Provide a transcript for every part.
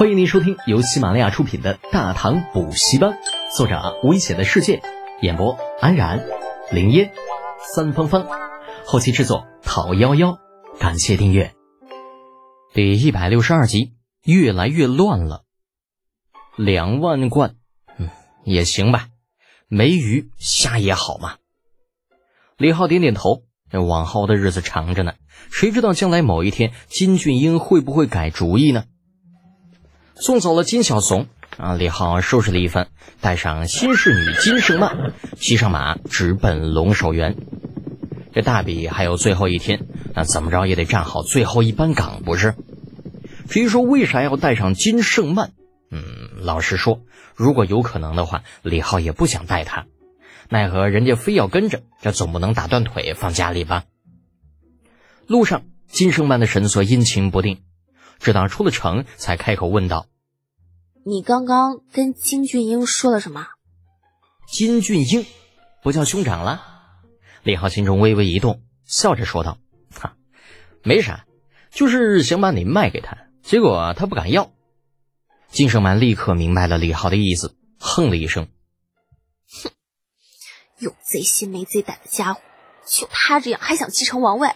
欢迎您收听由喜马拉雅出品的《大唐补习班》，作者危险的世界，演播安然、林烟、三芳芳，后期制作讨幺幺，感谢订阅。第一百六十二集，越来越乱了。两万贯，嗯，也行吧，没鱼虾也好嘛。李浩点点头，这往后的日子长着呢，谁知道将来某一天金俊英会不会改主意呢？送走了金小怂啊，李浩收拾了一番，带上新侍女金胜曼，骑上马直奔龙首原。这大比还有最后一天，那怎么着也得站好最后一班岗，不是？至于说为啥要带上金胜曼，嗯，老实说，如果有可能的话，李浩也不想带她，奈何人家非要跟着，这总不能打断腿放家里吧？路上，金胜曼的神色阴晴不定，直到出了城，才开口问道。你刚刚跟金俊英说了什么？金俊英不叫兄长了？李浩心中微微一动，笑着说道：“哈，没啥，就是想把你卖给他，结果他不敢要。”金胜满立刻明白了李浩的意思，哼了一声：“哼，有贼心没贼胆的家伙，就他这样还想继承王位？”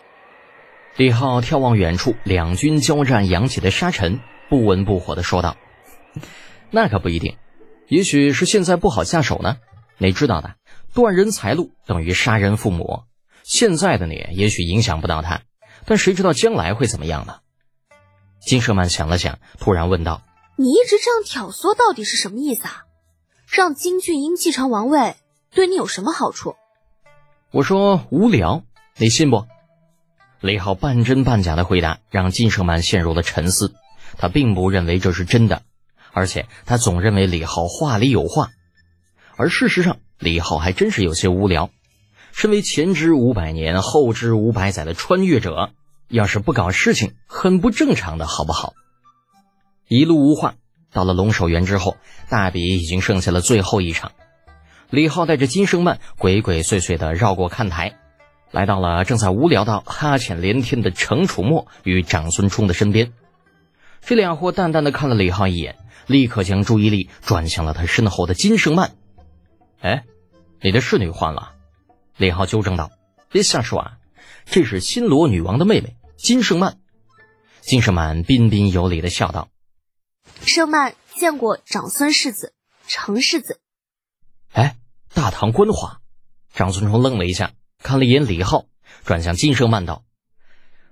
李浩眺望远处两军交战扬起的沙尘，不温不火的说道。那可不一定，也许是现在不好下手呢。你知道的，断人财路等于杀人父母。现在的你也许影响不到他，但谁知道将来会怎么样呢？金舍曼想了想，突然问道：“你一直这样挑唆，到底是什么意思啊？让金俊英继承王位，对你有什么好处？”我说：“无聊，你信不？”李浩半真半假的回答，让金舍曼陷入了沉思。他并不认为这是真的。而且他总认为李浩话里有话，而事实上李浩还真是有些无聊。身为前知五百年后知五百载的穿越者，要是不搞事情，很不正常的，好不好？一路无话，到了龙首原之后，大比已经剩下了最后一场。李浩带着金生曼鬼鬼祟祟的绕过看台，来到了正在无聊到哈欠连天的程楚墨与长孙冲的身边。这俩货淡淡的看了李浩一眼。立刻将注意力转向了他身后的金圣曼。哎，你的侍女换了？李浩纠正道：“别瞎说啊，这是新罗女王的妹妹金圣曼。”金圣曼彬彬有礼的笑道：“胜曼见过长孙世子程世子。”哎，大唐官话。长孙冲愣了一下，看了一眼李浩，转向金生曼道：“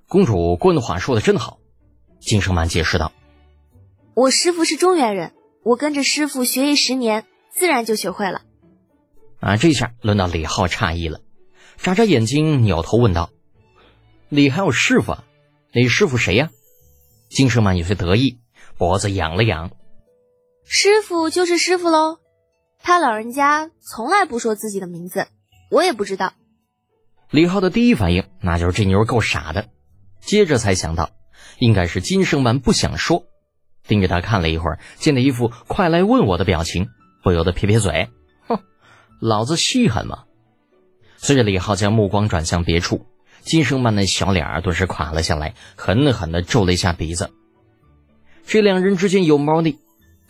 公主棍话说的真好。”金生曼解释道。我师傅是中原人，我跟着师傅学艺十年，自然就学会了。啊，这下轮到李浩诧异了，眨眨眼睛，扭头问道：“你还有师傅？啊？你师傅谁呀？”金生曼有些得意，脖子仰了仰：“师傅就是师傅喽，他老人家从来不说自己的名字，我也不知道。”李浩的第一反应那就是这妞够傻的，接着才想到，应该是金生曼不想说。盯着他看了一会儿，见他一副快来问我的表情，不由得撇撇嘴，哼，老子稀罕吗？随着李浩将目光转向别处，金生曼那小脸儿顿时垮了下来，狠狠地皱了一下鼻子。这两人之间有猫腻。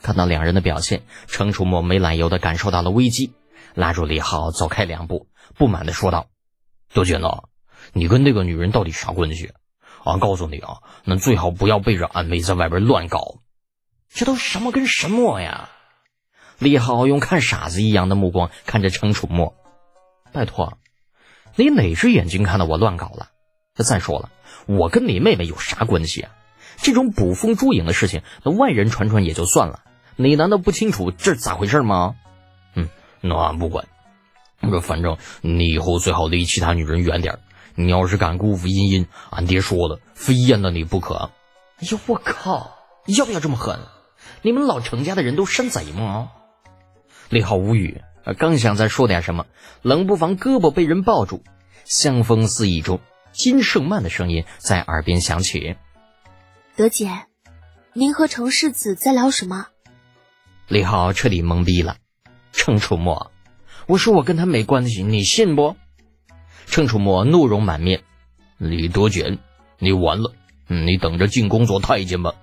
看到两人的表现，程楚墨没来由地感受到了危机，拉住李浩走开两步，不满地说道：“德简呐，你跟那个女人到底啥关系？俺告诉你啊，那最好不要背着俺妹在外边乱搞。”这都什么跟什么呀？李浩用看傻子一样的目光看着程楚墨，拜托，你哪只眼睛看到我乱搞了？再说了，我跟你妹妹有啥关系啊？这种捕风捉影的事情，那外人传传也就算了，你难道不清楚这咋回事吗？嗯，那俺不管，这反正你以后最好离其他女人远点你要是敢辜负茵茵，俺爹说了，非阉了你不可。哎呦，我靠，要不要这么狠？你们老程家的人都山贼吗？李浩无语，刚想再说点什么，冷不防胳膊被人抱住，香风四溢中，金胜曼的声音在耳边响起：“德姐，您和程世子在聊什么？”李浩彻底懵逼了。程楚墨，我说我跟他没关系，你信不？程楚墨怒容满面：“李德简，你完了，你等着进宫做太监吧。”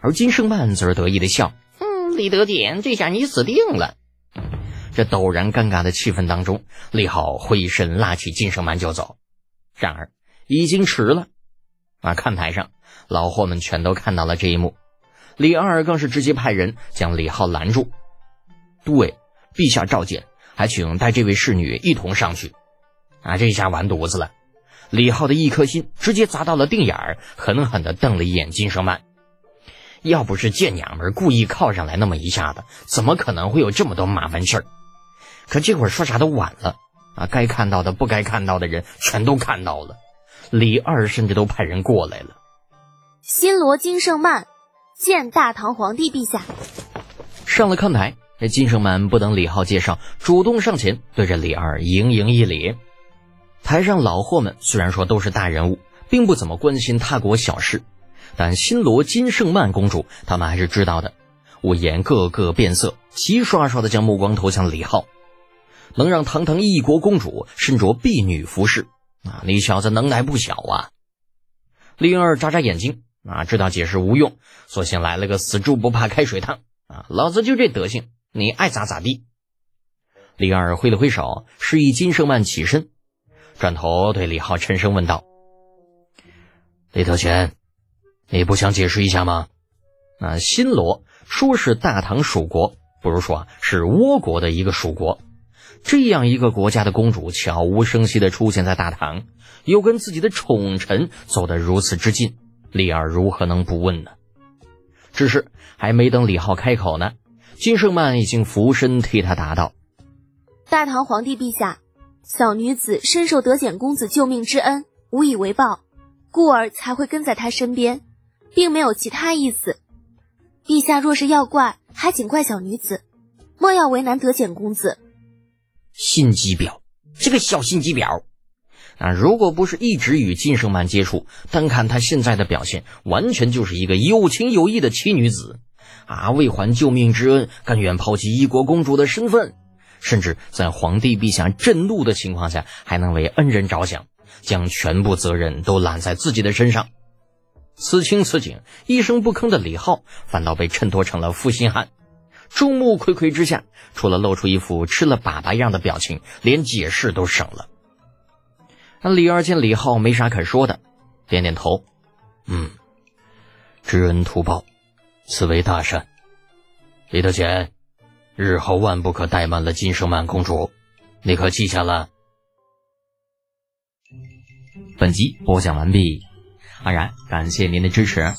而金圣曼则是得意的笑：“嗯，李德简，这下你死定了。”这陡然尴尬的气氛当中，李浩挥身拉起金圣曼就走。然而已经迟了。啊，看台上老货们全都看到了这一幕，李二更是直接派人将李浩拦住。都尉，陛下召见，还请带这位侍女一同上去。啊，这下完犊子了！李浩的一颗心直接砸到了腚眼儿，狠狠地瞪了一眼金圣曼。要不是贱娘们故意靠上来那么一下子，怎么可能会有这么多麻烦事儿？可这会儿说啥都晚了啊！该看到的、不该看到的人全都看到了。李二甚至都派人过来了。新罗金圣曼见大唐皇帝陛下。上了看台，这金圣满不等李浩介绍，主动上前对着李二盈盈一礼。台上老货们虽然说都是大人物，并不怎么关心他国小事，但新罗金圣曼公主他们还是知道的。五言个个变色，齐刷刷的将目光投向李浩，能让堂堂一国公主身着婢女服饰，啊，你小子能耐不小啊！李二眨眨眼睛，啊，知道解释无用，索性来了个死猪不怕开水烫，啊，老子就这德行，你爱咋咋地。李二挥了挥手，示意金圣曼起身。转头对李浩沉声问道：“李德全，你不想解释一下吗？那新罗说是大唐属国，不如说是倭国的一个属国。这样一个国家的公主悄无声息的出现在大唐，又跟自己的宠臣走得如此之近，李二如何能不问呢？只是还没等李浩开口呢，金圣曼已经俯身替他答道：“大唐皇帝陛下。”小女子深受德简公子救命之恩，无以为报，故而才会跟在他身边，并没有其他意思。陛下若是要怪，还请怪小女子，莫要为难德简公子。心机婊，这个小心机婊！啊，如果不是一直与金圣曼接触，单看她现在的表现，完全就是一个有情有义的奇女子。啊，为还救命之恩，甘愿抛弃一国公主的身份。甚至在皇帝陛下震怒的情况下，还能为恩人着想，将全部责任都揽在自己的身上。此情此景，一声不吭的李浩反倒被衬托成了负心汉。众目睽睽之下，除了露出一副吃了粑粑样的表情，连解释都省了。那李二见李浩没啥可说的，点点头，嗯，知恩图报，此为大善。李德全。日后万不可怠慢了金圣曼公主，你可记下了？本集播讲完毕，安然感谢您的支持。